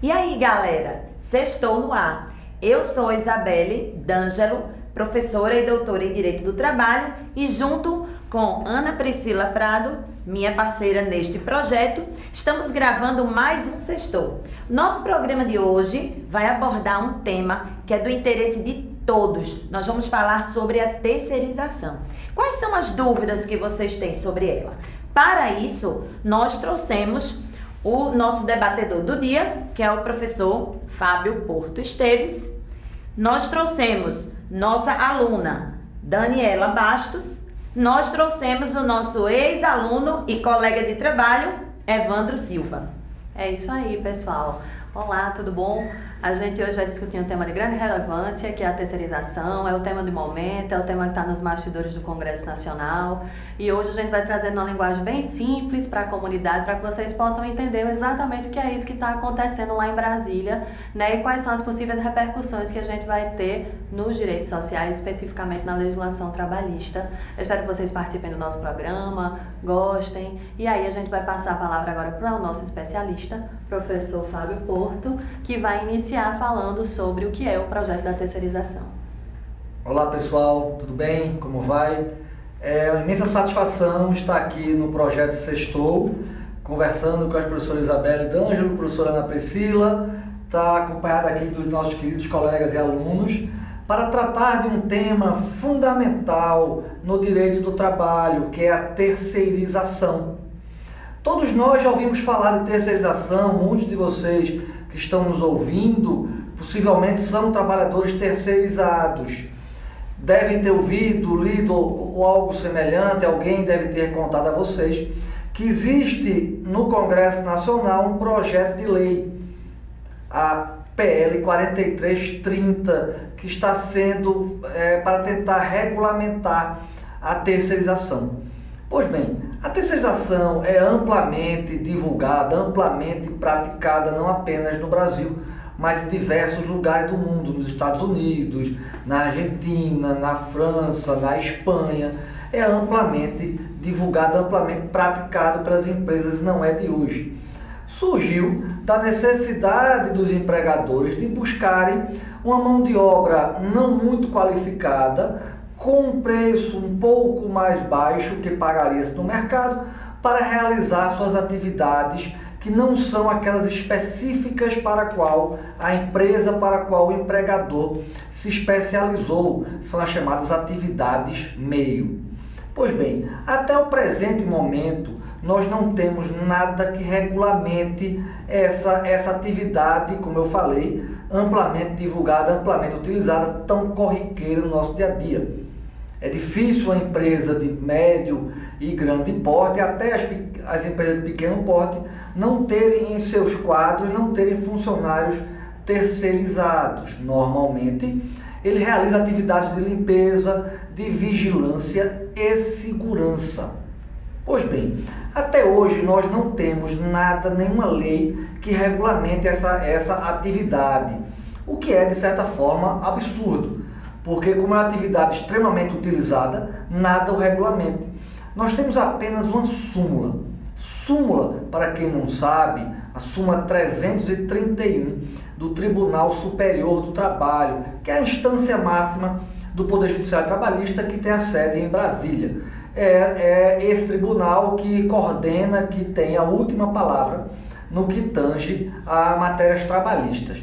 E aí, galera? Sextou no ar. Eu sou Isabelle D'Angelo, professora e doutora em Direito do Trabalho, e junto com Ana Priscila Prado, minha parceira neste projeto, estamos gravando mais um Sextou. Nosso programa de hoje vai abordar um tema que é do interesse de todos. Nós vamos falar sobre a terceirização. Quais são as dúvidas que vocês têm sobre ela? Para isso, nós trouxemos o nosso debatedor do dia, que é o professor Fábio Porto Esteves. Nós trouxemos nossa aluna Daniela Bastos. Nós trouxemos o nosso ex-aluno e colega de trabalho, Evandro Silva. É isso aí, pessoal. Olá, tudo bom? A gente hoje vai discutir um tema de grande relevância, que é a terceirização, é o tema do momento, é o tema que está nos bastidores do Congresso Nacional. E hoje a gente vai trazer uma linguagem bem simples para a comunidade, para que vocês possam entender exatamente o que é isso que está acontecendo lá em Brasília, né? E quais são as possíveis repercussões que a gente vai ter nos direitos sociais, especificamente na legislação trabalhista. Eu espero que vocês participem do nosso programa, gostem. E aí a gente vai passar a palavra agora para o nosso especialista, professor Fábio Porto, que vai iniciar iniciar falando sobre o que é o projeto da terceirização. Olá pessoal, tudo bem? Como vai? É uma imensa satisfação estar aqui no projeto Sextou, conversando com as professoras Isabelle D'Angelo, professora Ana Priscila, está acompanhada aqui dos nossos queridos colegas e alunos, para tratar de um tema fundamental no direito do trabalho, que é a terceirização. Todos nós já ouvimos falar de terceirização, muitos de vocês que estão nos ouvindo possivelmente são trabalhadores terceirizados. Devem ter ouvido, lido ou algo semelhante, alguém deve ter contado a vocês que existe no Congresso Nacional um projeto de lei, a PL 4330, que está sendo é, para tentar regulamentar a terceirização. Pois bem, a terceirização é amplamente divulgada, amplamente praticada, não apenas no Brasil, mas em diversos lugares do mundo, nos Estados Unidos, na Argentina, na França, na Espanha. É amplamente divulgada, amplamente praticado pelas empresas, não é de hoje. Surgiu da necessidade dos empregadores de buscarem uma mão de obra não muito qualificada com um preço um pouco mais baixo que pagaria no mercado para realizar suas atividades que não são aquelas específicas para a qual a empresa, para a qual o empregador se especializou, são as chamadas atividades meio. Pois bem, até o presente momento, nós não temos nada que regulamente essa, essa atividade, como eu falei, amplamente divulgada, amplamente utilizada, tão corriqueira no nosso dia a dia. É difícil uma empresa de médio e grande porte, até as, as empresas de pequeno porte, não terem em seus quadros, não terem funcionários terceirizados. Normalmente, ele realiza atividades de limpeza, de vigilância e segurança. Pois bem, até hoje nós não temos nada, nenhuma lei que regulamente essa, essa atividade, o que é, de certa forma, absurdo porque como é uma atividade extremamente utilizada, nada o regulamenta. Nós temos apenas uma súmula. Súmula, para quem não sabe, a súmula 331 do Tribunal Superior do Trabalho, que é a instância máxima do Poder Judiciário Trabalhista que tem a sede em Brasília. É, é esse tribunal que coordena, que tem a última palavra no que tange a matérias trabalhistas.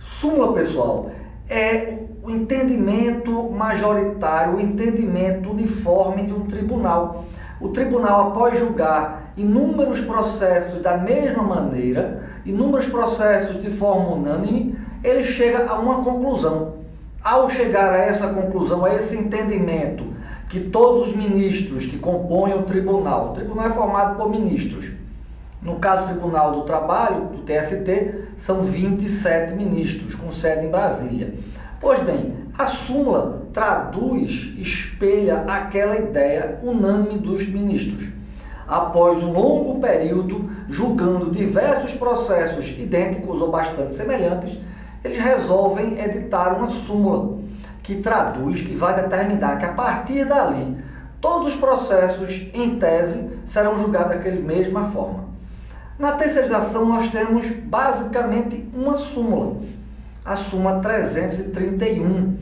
Súmula, pessoal, é o entendimento majoritário, o entendimento uniforme de um tribunal. O tribunal, após julgar inúmeros processos da mesma maneira, inúmeros processos de forma unânime, ele chega a uma conclusão. Ao chegar a essa conclusão, a esse entendimento, que todos os ministros que compõem o tribunal, o tribunal é formado por ministros. No caso do Tribunal do Trabalho, do TST, são 27 ministros, com sede em Brasília. Pois bem, a súmula traduz, espelha aquela ideia unânime dos ministros. Após um longo período julgando diversos processos idênticos ou bastante semelhantes, eles resolvem editar uma súmula que traduz, que vai determinar que a partir dali todos os processos, em tese, serão julgados daquela mesma forma. Na terceirização, nós temos basicamente uma súmula, a súmula 331,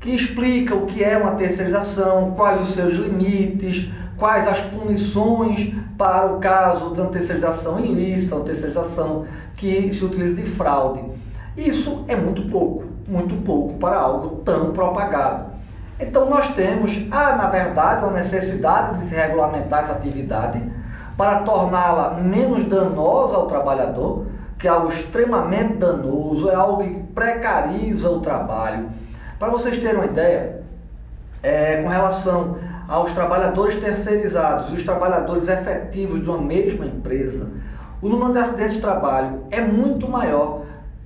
que explica o que é uma terceirização, quais os seus limites, quais as punições para o caso uma terceirização ilícita, uma terceirização que se utiliza de fraude. Isso é muito pouco, muito pouco para algo tão propagado. Então nós temos, ah, na verdade, uma necessidade de se regulamentar essa atividade para torná-la menos danosa ao trabalhador, que é algo extremamente danoso, é algo que precariza o trabalho. Para vocês terem uma ideia, é, com relação aos trabalhadores terceirizados e os trabalhadores efetivos de uma mesma empresa, o número de acidentes de trabalho é muito maior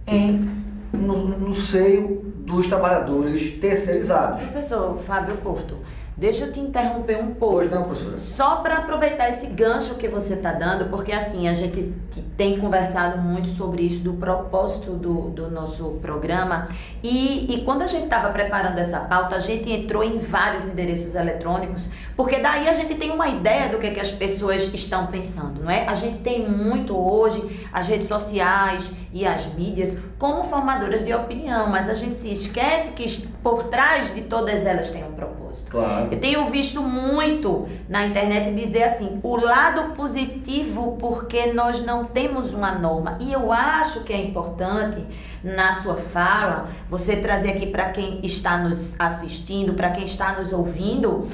em, no, no seio dos trabalhadores terceirizados. Professor Fábio Porto, Deixa eu te interromper um pouco. Pois não, professora. Só para aproveitar esse gancho que você está dando, porque assim, a gente tem conversado muito sobre isso, do propósito do, do nosso programa. E, e quando a gente estava preparando essa pauta, a gente entrou em vários endereços eletrônicos, porque daí a gente tem uma ideia do que, é que as pessoas estão pensando, não é? A gente tem muito hoje as redes sociais e as mídias como formadoras de opinião, mas a gente se esquece que por trás de todas elas tem um propósito. Claro. Eu tenho visto muito na internet dizer assim, o lado positivo porque nós não temos uma norma. E eu acho que é importante na sua fala você trazer aqui para quem está nos assistindo, para quem está nos ouvindo,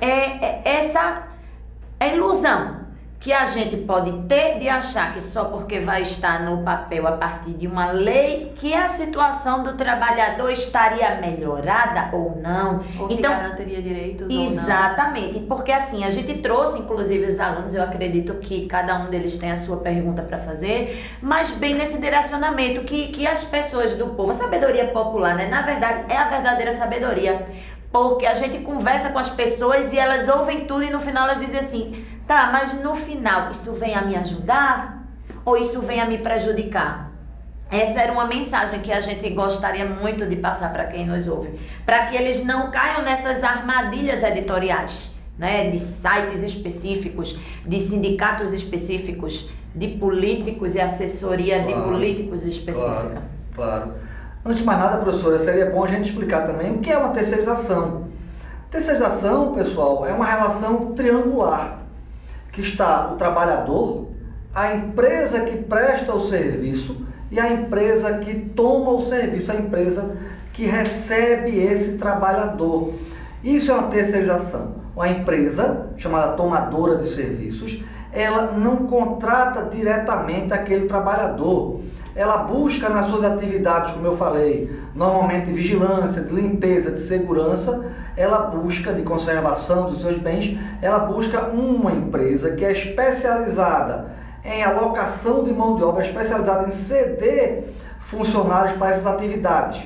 é, é essa ilusão que a gente pode ter de achar que só porque vai estar no papel a partir de uma lei que a situação do trabalhador estaria melhorada ou não. Ou que então, garantiria direitos exatamente, porque assim, a gente trouxe inclusive os alunos, eu acredito que cada um deles tem a sua pergunta para fazer, mas bem nesse direcionamento que, que as pessoas do povo, a sabedoria popular, né, na verdade é a verdadeira sabedoria porque a gente conversa com as pessoas e elas ouvem tudo e no final elas dizem assim: tá, mas no final isso vem a me ajudar ou isso vem a me prejudicar? Essa era uma mensagem que a gente gostaria muito de passar para quem nos ouve, para que eles não caiam nessas armadilhas editoriais, né, de sites específicos, de sindicatos específicos, de políticos e assessoria claro, de políticos específica. Claro. claro. Antes de mais nada, professora, seria bom a gente explicar também o que é uma terceirização. Terceirização, pessoal, é uma relação triangular que está o trabalhador, a empresa que presta o serviço e a empresa que toma o serviço, a empresa que recebe esse trabalhador. Isso é uma terceirização. Uma empresa chamada tomadora de serviços, ela não contrata diretamente aquele trabalhador ela busca nas suas atividades, como eu falei, normalmente de vigilância, de limpeza, de segurança, ela busca de conservação dos seus bens, ela busca uma empresa que é especializada em alocação de mão de obra, especializada em ceder funcionários para essas atividades.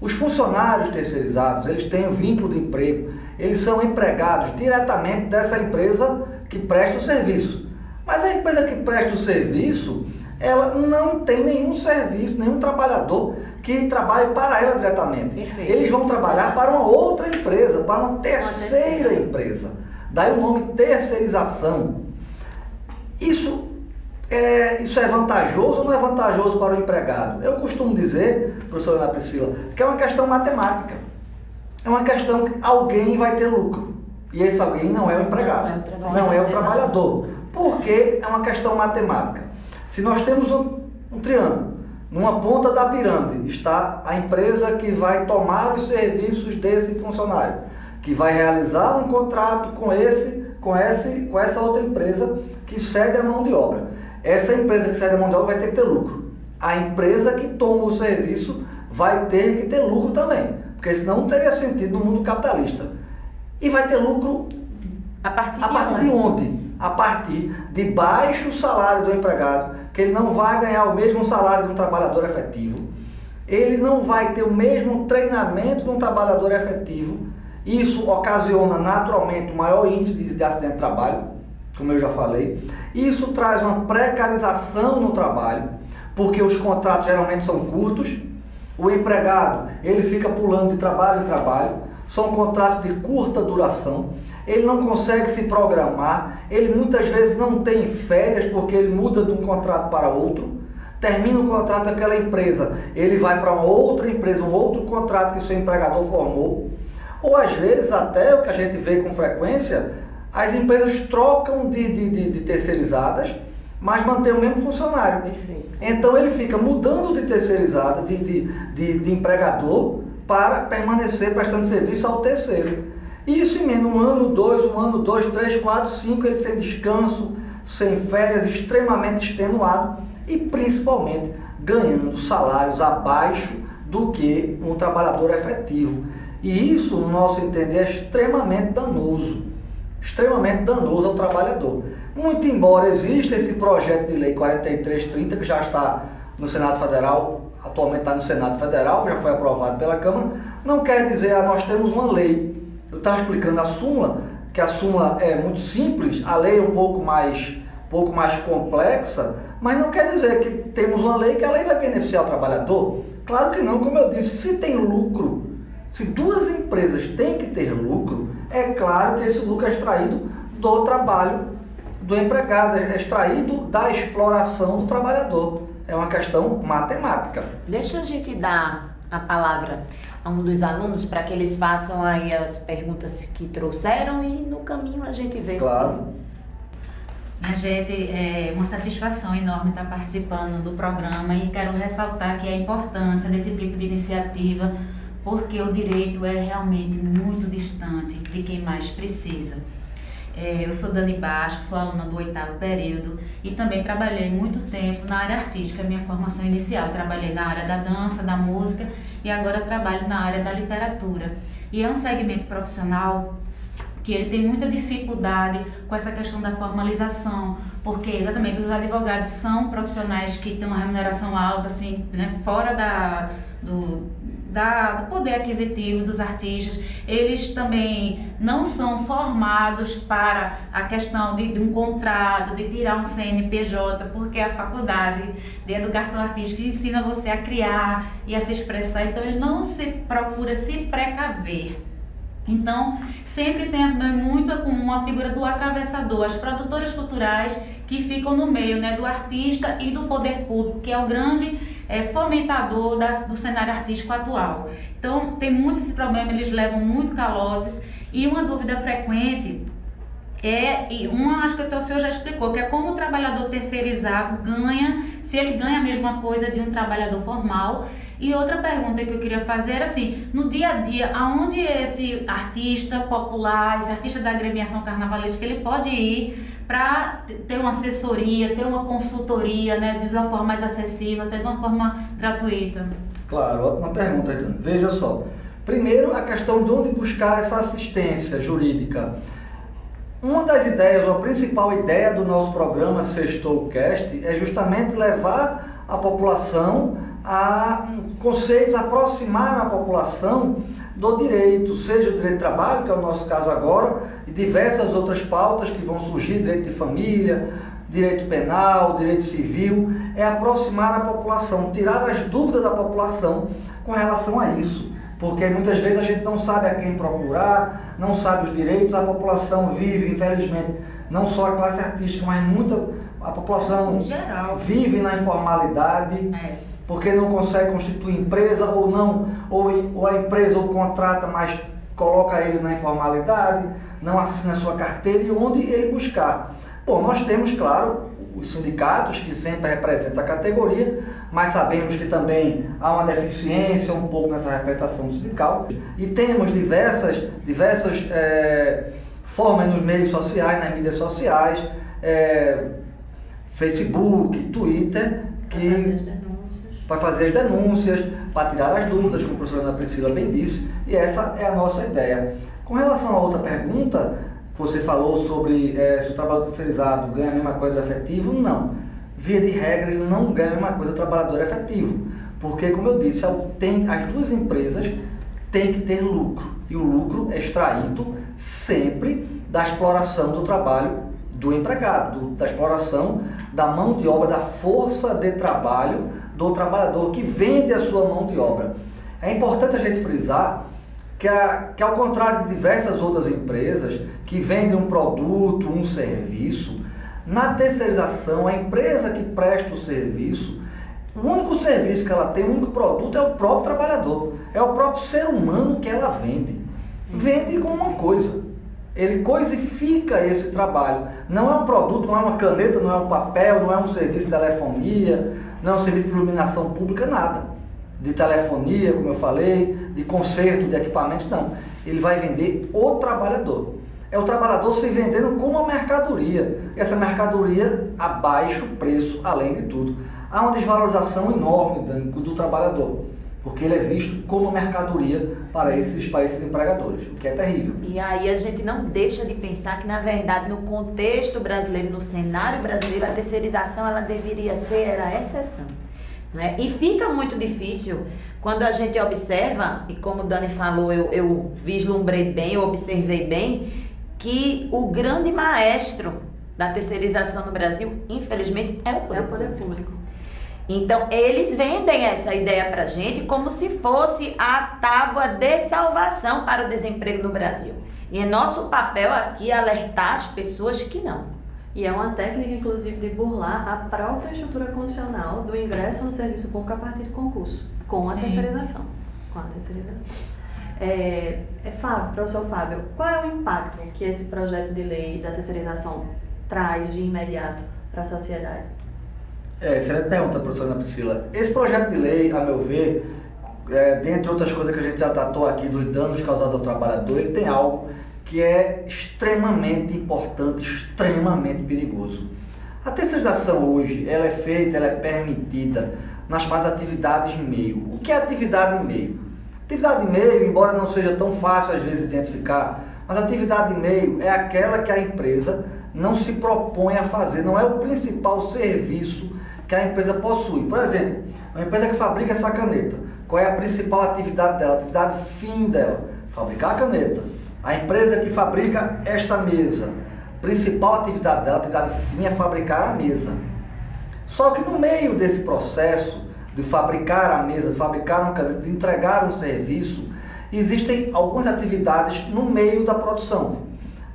Os funcionários terceirizados, eles têm um vínculo de emprego, eles são empregados diretamente dessa empresa que presta o serviço. Mas a empresa que presta o serviço, ela não tem nenhum serviço, nenhum trabalhador que trabalhe para ela diretamente. Perfeito. Eles vão trabalhar para uma outra empresa, para uma terceira empresa. Daí o nome terceirização. Isso é, isso é vantajoso ou não é vantajoso para o empregado? Eu costumo dizer, professora Ana Priscila, que é uma questão matemática. É uma questão que alguém vai ter lucro. E esse alguém não é o empregado, não é o trabalhador. Não é o trabalhador. Porque é uma questão matemática. Se nós temos um, um triângulo, numa ponta da pirâmide está a empresa que vai tomar os serviços desse funcionário, que vai realizar um contrato com esse, com esse, com essa outra empresa que cede a mão de obra. Essa empresa que cede a mão de obra vai ter que ter lucro. A empresa que toma o serviço vai ter que ter lucro também, porque senão não teria sentido no mundo capitalista. E vai ter lucro a partir, a partir de, onde? A partir de baixo salário do empregado, que ele não vai ganhar o mesmo salário de um trabalhador efetivo, ele não vai ter o mesmo treinamento de um trabalhador efetivo. Isso ocasiona naturalmente o maior índice de acidente de trabalho, como eu já falei. Isso traz uma precarização no trabalho, porque os contratos geralmente são curtos. O empregado, ele fica pulando de trabalho em trabalho. São contratos de curta duração. Ele não consegue se programar, ele muitas vezes não tem férias porque ele muda de um contrato para outro, termina o contrato daquela empresa, ele vai para uma outra empresa, um outro contrato que o seu empregador formou, ou às vezes até o que a gente vê com frequência, as empresas trocam de, de, de, de terceirizadas, mas mantém o mesmo funcionário. Perfeito. Então ele fica mudando de terceirizada, de, de, de, de empregador, para permanecer prestando serviço ao terceiro. Isso emenda um ano, dois, um ano, dois, três, quatro, cinco, ele sem descanso, sem férias, extremamente extenuado e principalmente ganhando salários abaixo do que um trabalhador efetivo. E isso, no nosso entender, é extremamente danoso. Extremamente danoso ao trabalhador. Muito embora exista esse projeto de lei 4330, que já está no Senado Federal, atualmente está no Senado Federal, já foi aprovado pela Câmara, não quer dizer, ah, nós temos uma lei. Estava explicando a súmula, que a súmula é muito simples, a lei é um pouco mais, pouco mais complexa, mas não quer dizer que temos uma lei que a lei vai beneficiar o trabalhador. Claro que não, como eu disse, se tem lucro, se duas empresas têm que ter lucro, é claro que esse lucro é extraído do trabalho do empregado, é extraído da exploração do trabalhador. É uma questão matemática. Deixa a gente dar a palavra a um dos alunos para que eles façam aí as perguntas que trouxeram e no caminho a gente vê claro. se a gente, é uma satisfação enorme estar participando do programa e quero ressaltar que a importância desse tipo de iniciativa porque o direito é realmente muito distante de quem mais precisa. É, eu sou Dani Baixo, sou aluna do oitavo período e também trabalhei muito tempo na área artística, minha formação inicial. Trabalhei na área da dança, da música e agora trabalho na área da literatura. E é um segmento profissional que ele tem muita dificuldade com essa questão da formalização, porque exatamente os advogados são profissionais que têm uma remuneração alta, assim, né, fora da, do, da, do poder aquisitivo dos artistas, eles também não são formados para a questão de, de, um contrato, de tirar um CNPJ, porque a faculdade de educação artística ensina você a criar e a se expressar, então ele não se procura se precaver. Então, sempre tem muito com uma figura do atravessador, as produtoras culturais que ficam no meio né, do artista e do poder público, que é o grande é, fomentador das, do cenário artístico atual. Então, tem muito esse problema, eles levam muito calotes. E uma dúvida frequente é, e uma acho que o senhor já explicou, que é como o trabalhador terceirizado ganha, se ele ganha a mesma coisa de um trabalhador formal. E outra pergunta que eu queria fazer era assim, no dia a dia, aonde esse artista popular, esse artista da agremiação carnavalesca, ele pode ir para ter uma assessoria, ter uma consultoria, né, de uma forma mais acessível, até de uma forma gratuita? Claro, ótima pergunta, então. Veja só. Primeiro, a questão de onde buscar essa assistência jurídica. Uma das ideias, ou a principal ideia do nosso programa Sextoucast é justamente levar a população a conceitos, aproximar a população do direito, seja o direito de trabalho, que é o nosso caso agora, e diversas outras pautas que vão surgir, direito de família, direito penal, direito civil, é aproximar a população, tirar as dúvidas da população com relação a isso. Porque muitas vezes a gente não sabe a quem procurar, não sabe os direitos, a população vive, infelizmente, não só a classe artística, mas muita a população vive na informalidade. É porque não consegue constituir empresa ou não, ou, ou a empresa o contrata, mas coloca ele na informalidade, não assina sua carteira e onde ele buscar. Bom, nós temos, claro, os sindicatos que sempre representam a categoria, mas sabemos que também há uma deficiência um pouco nessa representação sindical e temos diversas, diversas é, formas nos meios sociais, nas mídias sociais, é, Facebook, Twitter, que para fazer as denúncias, para tirar as dúvidas, como a professora Ana Priscila bem disse, e essa é a nossa ideia. Com relação a outra pergunta, você falou sobre é, se o trabalhador terceirizado ganha a mesma coisa do efetivo, não. Via de regra, ele não ganha a mesma coisa do trabalhador efetivo, porque, como eu disse, tem, as duas empresas têm que ter lucro, e o lucro é extraído sempre da exploração do trabalho do empregado, do, da exploração da mão de obra, da força de trabalho do trabalhador que vende a sua mão de obra. É importante a gente frisar que, a, que ao contrário de diversas outras empresas que vendem um produto, um serviço, na terceirização, a empresa que presta o serviço, o único serviço que ela tem, o único produto é o próprio trabalhador, é o próprio ser humano que ela vende. Vende como uma coisa. Ele coisifica esse trabalho. Não é um produto, não é uma caneta, não é um papel, não é um serviço de telefonia, não serviço de iluminação pública, nada. De telefonia, como eu falei, de conserto de equipamentos, não. Ele vai vender o trabalhador. É o trabalhador se vendendo como uma mercadoria. Essa mercadoria a baixo preço, além de tudo. Há uma desvalorização enorme do trabalhador porque ele é visto como mercadoria para esses, para esses empregadores, o que é terrível. E aí a gente não deixa de pensar que, na verdade, no contexto brasileiro, no cenário brasileiro, a terceirização ela deveria ser a exceção. Né? E fica muito difícil quando a gente observa, e como o Dani falou, eu, eu vislumbrei bem, eu observei bem, que o grande maestro da terceirização no Brasil, infelizmente, é o poder, é o poder público. público. Então, eles vendem essa ideia para gente como se fosse a tábua de salvação para o desemprego no Brasil. E é nosso papel aqui alertar as pessoas que não. E é uma técnica, inclusive, de burlar a própria estrutura constitucional do ingresso no serviço público a partir de concurso, com a Sim. terceirização. Com a terceirização. É, é, Fábio, professor Fábio, qual é o impacto que esse projeto de lei da terceirização traz de imediato para a sociedade? É, excelente pergunta, professora Ana Priscila. Esse projeto de lei, a meu ver, é, dentre outras coisas que a gente já tratou aqui dos danos causados ao trabalhador, ele tem algo que é extremamente importante, extremamente perigoso. A terceirização hoje, ela é feita, ela é permitida nas mais atividades meio. O que é atividade meio? Atividade meio, embora não seja tão fácil às vezes identificar, mas atividade meio é aquela que a empresa não se propõe a fazer, não é o principal serviço que a empresa possui. Por exemplo, uma empresa que fabrica essa caneta, qual é a principal atividade dela, atividade fim dela? Fabricar a caneta. A empresa que fabrica esta mesa, principal atividade dela, atividade fim é fabricar a mesa. Só que no meio desse processo de fabricar a mesa, de fabricar uma caneta, de entregar um serviço, existem algumas atividades no meio da produção.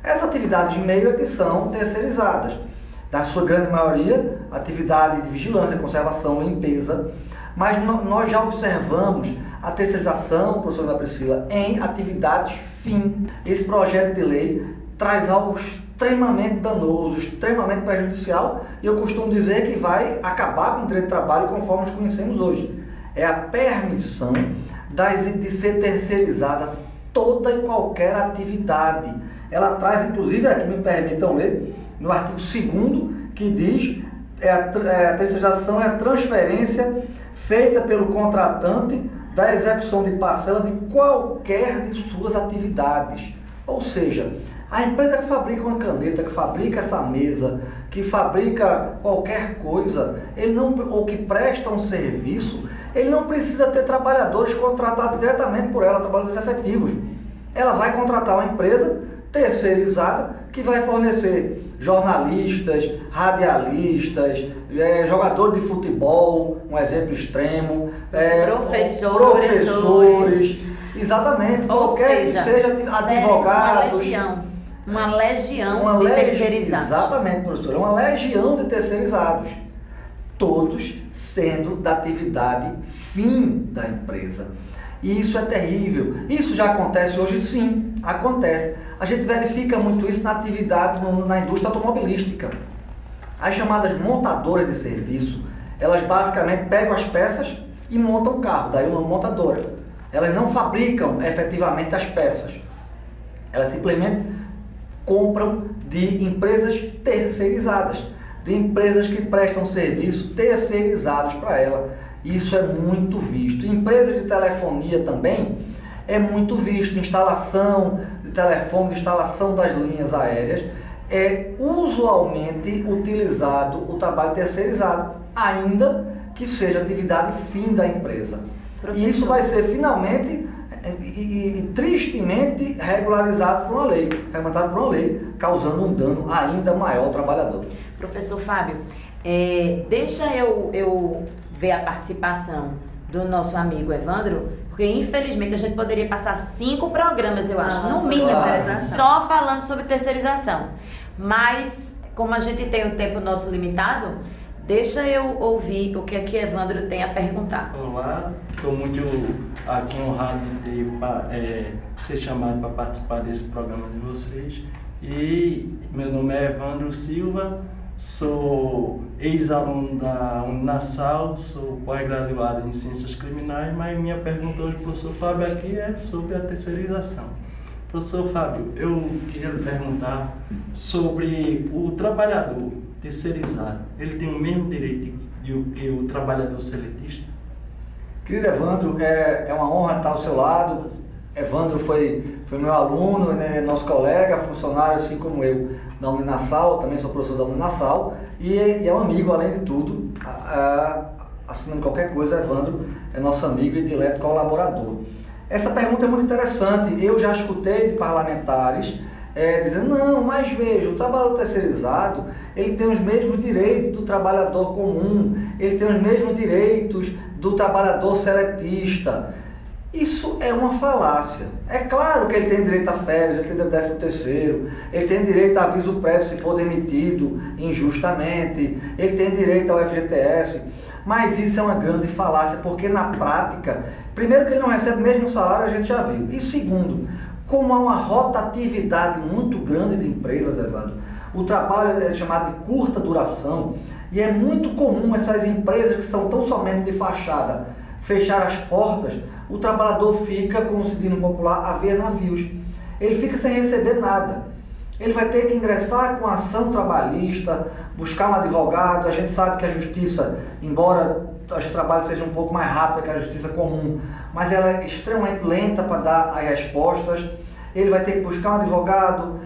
Essas atividades de meio é que são terceirizadas da sua grande maioria, atividade de vigilância, conservação, limpeza, mas nós já observamos a terceirização, professora Priscila, em atividades fim. Esse projeto de lei traz algo extremamente danoso, extremamente prejudicial, e eu costumo dizer que vai acabar com o direito de trabalho conforme os conhecemos hoje. É a permissão das, de ser terceirizada toda e qualquer atividade. Ela traz, inclusive, aqui me permitam ler, no artigo 2 que diz é a, é, a terceirização é a transferência feita pelo contratante da execução de parcela de qualquer de suas atividades. Ou seja, a empresa que fabrica uma caneta, que fabrica essa mesa, que fabrica qualquer coisa, ele não, ou que presta um serviço, ele não precisa ter trabalhadores contratados diretamente por ela, trabalhadores efetivos. Ela vai contratar uma empresa terceirizada que vai fornecer jornalistas, radialistas, é, jogador de futebol, um exemplo extremo, é, professores, professores, exatamente, Ou qualquer seja, que seja advogados. Uma legião. Uma legião uma de terceirizados. Exatamente, professor. Uma legião de terceirizados. Todos sendo da atividade fim da empresa. E isso é terrível. Isso já acontece hoje? Sim, acontece. A gente verifica muito isso na atividade no, na indústria automobilística. As chamadas montadoras de serviço, elas basicamente pegam as peças e montam o carro, daí uma montadora. Elas não fabricam efetivamente as peças. Elas simplesmente compram de empresas terceirizadas, de empresas que prestam serviço terceirizados para ela. Isso é muito visto. Empresas de telefonia também é muito visto. Instalação de telefones, instalação das linhas aéreas. É usualmente utilizado o trabalho terceirizado, ainda que seja atividade fim da empresa. Professor. E isso vai ser finalmente e, e, e, tristemente regularizado por uma lei, regulamentado por uma lei, causando um dano ainda maior ao trabalhador. Professor Fábio, é, deixa eu, eu ver a participação do nosso amigo Evandro, porque infelizmente a gente poderia passar cinco programas, eu acho, no mínimo, só falando sobre terceirização. Mas, como a gente tem o um tempo nosso limitado, deixa eu ouvir o que aqui Evandro tem a perguntar. Olá, estou muito aqui honrado de ter, é, ser chamado para participar desse programa de vocês. E meu nome é Evandro Silva, Sou ex-aluno da Uninasal, sou pós-graduado em Ciências Criminais, mas minha pergunta hoje, professor Fábio, aqui é sobre a terceirização. Professor Fábio, eu queria lhe perguntar sobre o trabalhador terceirizado. Ele tem o mesmo direito que o trabalhador seletista? Querido Evandro, é, é uma honra estar ao seu lado. Evandro foi, foi meu aluno, né, nosso colega, funcionário, assim como eu da Uninasal, também sou professor da Uninasal, e, e é um amigo, além de tudo, de qualquer coisa, Evandro é nosso amigo e direto colaborador. Essa pergunta é muito interessante, eu já escutei de parlamentares é, dizendo, não, mas veja, o trabalhador terceirizado, ele tem os mesmos direitos do trabalhador comum, ele tem os mesmos direitos do trabalhador seletista. Isso é uma falácia. É claro que ele tem direito a férias, ele tem direito a terceiro, ele tem direito a aviso prévio se for demitido injustamente, ele tem direito ao FGTS, mas isso é uma grande falácia, porque na prática, primeiro que ele não recebe o mesmo salário, a gente já viu. E segundo, como há uma rotatividade muito grande de empresas, Evandro, o trabalho é chamado de curta duração, e é muito comum essas empresas que são tão somente de fachada fechar as portas o trabalhador fica, como se diz no popular, a ver navios. Ele fica sem receber nada. Ele vai ter que ingressar com ação trabalhista, buscar um advogado. A gente sabe que a justiça, embora os trabalhos sejam um pouco mais rápida que a justiça comum, mas ela é extremamente lenta para dar as respostas. Ele vai ter que buscar um advogado,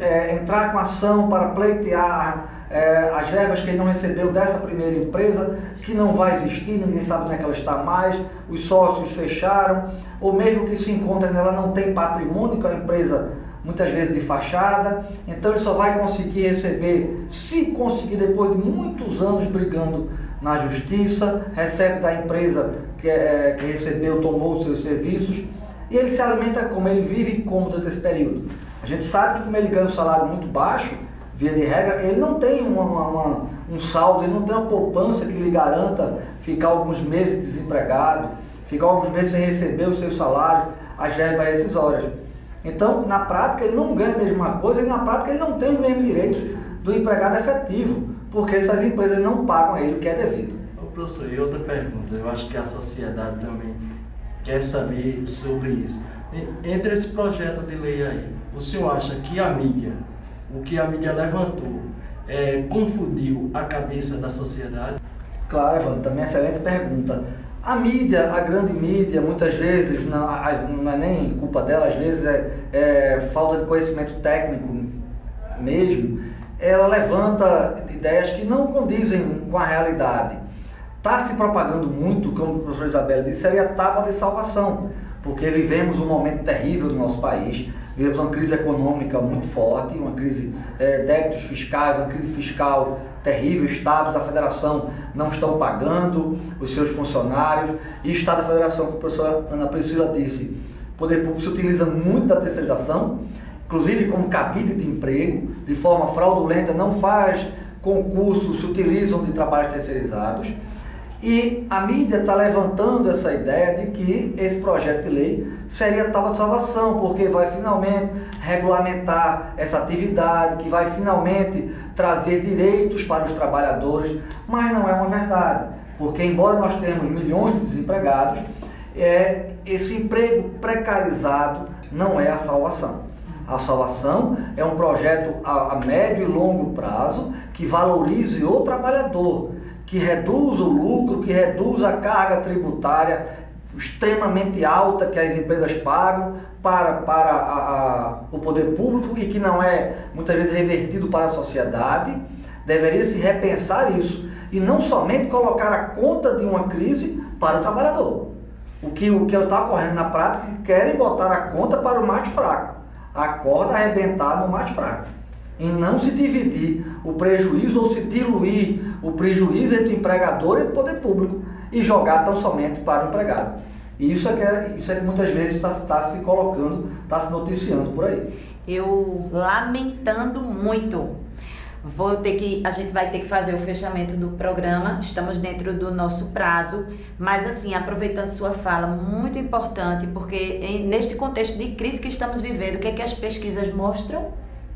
é, entrar com ação para pleitear é, as verbas que ele não recebeu dessa primeira empresa, que não vai existir, ninguém sabe onde é que ela está mais, os sócios fecharam, ou mesmo que se encontra nela não tem patrimônio, que é uma empresa muitas vezes de fachada, então ele só vai conseguir receber, se conseguir depois de muitos anos brigando na justiça, recebe da empresa que, é, que recebeu, tomou os seus serviços, e ele se alimenta como ele vive cômodo desse período. A gente sabe que como ele ganha um salário muito baixo, via de regra, ele não tem uma, uma, um saldo, ele não tem uma poupança que lhe garanta ficar alguns meses desempregado, ficar alguns meses sem receber o seu salário, as verbas rescisórias. Então, na prática, ele não ganha a mesma coisa e na prática ele não tem os mesmos direitos do empregado efetivo, porque essas empresas não pagam a ele o que é devido. Ô, professor, e outra pergunta, eu acho que a sociedade também quer saber sobre isso. Entre esse projeto de lei aí, o senhor acha que a mídia o que a mídia levantou é, confundiu a cabeça da sociedade? Claro, Evandro, também é excelente pergunta. A mídia, a grande mídia, muitas vezes, não, não é nem culpa dela, às vezes é, é falta de conhecimento técnico mesmo, ela levanta ideias que não condizem com a realidade. Está se propagando muito, como o professor Isabel disse, seria a tábua de salvação, porque vivemos um momento terrível no nosso país, Vivemos uma crise econômica muito forte, uma crise é, débitos fiscais, uma crise fiscal terrível. Estados da federação não estão pagando os seus funcionários. E Estado da federação, como a professora Ana Priscila disse, poder público se utiliza muito da terceirização, inclusive como cabide de emprego, de forma fraudulenta, não faz concursos, se utilizam de trabalhos terceirizados. E a mídia está levantando essa ideia de que esse projeto de lei seria tal de salvação, porque vai finalmente regulamentar essa atividade, que vai finalmente trazer direitos para os trabalhadores, mas não é uma verdade, porque embora nós tenhamos milhões de desempregados, é, esse emprego precarizado não é a salvação. A salvação é um projeto a, a médio e longo prazo que valorize o trabalhador, que reduz o lucro, que reduz a carga tributária extremamente alta que as empresas pagam para, para a, a, o poder público e que não é muitas vezes revertido para a sociedade, deveria se repensar isso e não somente colocar a conta de uma crise para o trabalhador. O que o que está ocorrendo na prática é que querem botar a conta para o mais fraco, a corda arrebentar no mais fraco em não se dividir o prejuízo ou se diluir o prejuízo entre o empregador e o poder público. e jogar tão somente para o empregado. E isso é que, é, isso é que muitas vezes está tá se colocando, está se noticiando por aí. Eu lamentando muito. Vou ter que, a gente vai ter que fazer o fechamento do programa. Estamos dentro do nosso prazo, mas assim, aproveitando sua fala, muito importante, porque em, neste contexto de crise que estamos vivendo, o que é que as pesquisas mostram?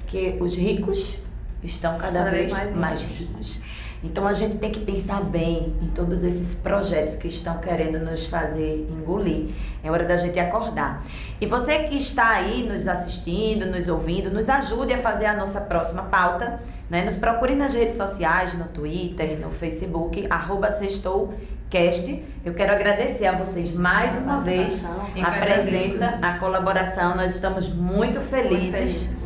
Que os ricos estão cada, cada vez, mais, mais ricos. Então a gente tem que pensar bem em todos esses projetos que estão querendo nos fazer engolir. É hora da gente acordar. E você que está aí nos assistindo, nos ouvindo, nos ajude a fazer a nossa próxima pauta. Né? Nos procure nas redes sociais, no Twitter, no Facebook, arroba sextoucast. Eu quero agradecer a vocês mais uma vez a presença, a colaboração. Nós estamos muito felizes. Muito feliz.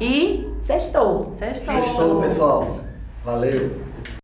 E sextou. Sextou. Sextou, pessoal. Valeu.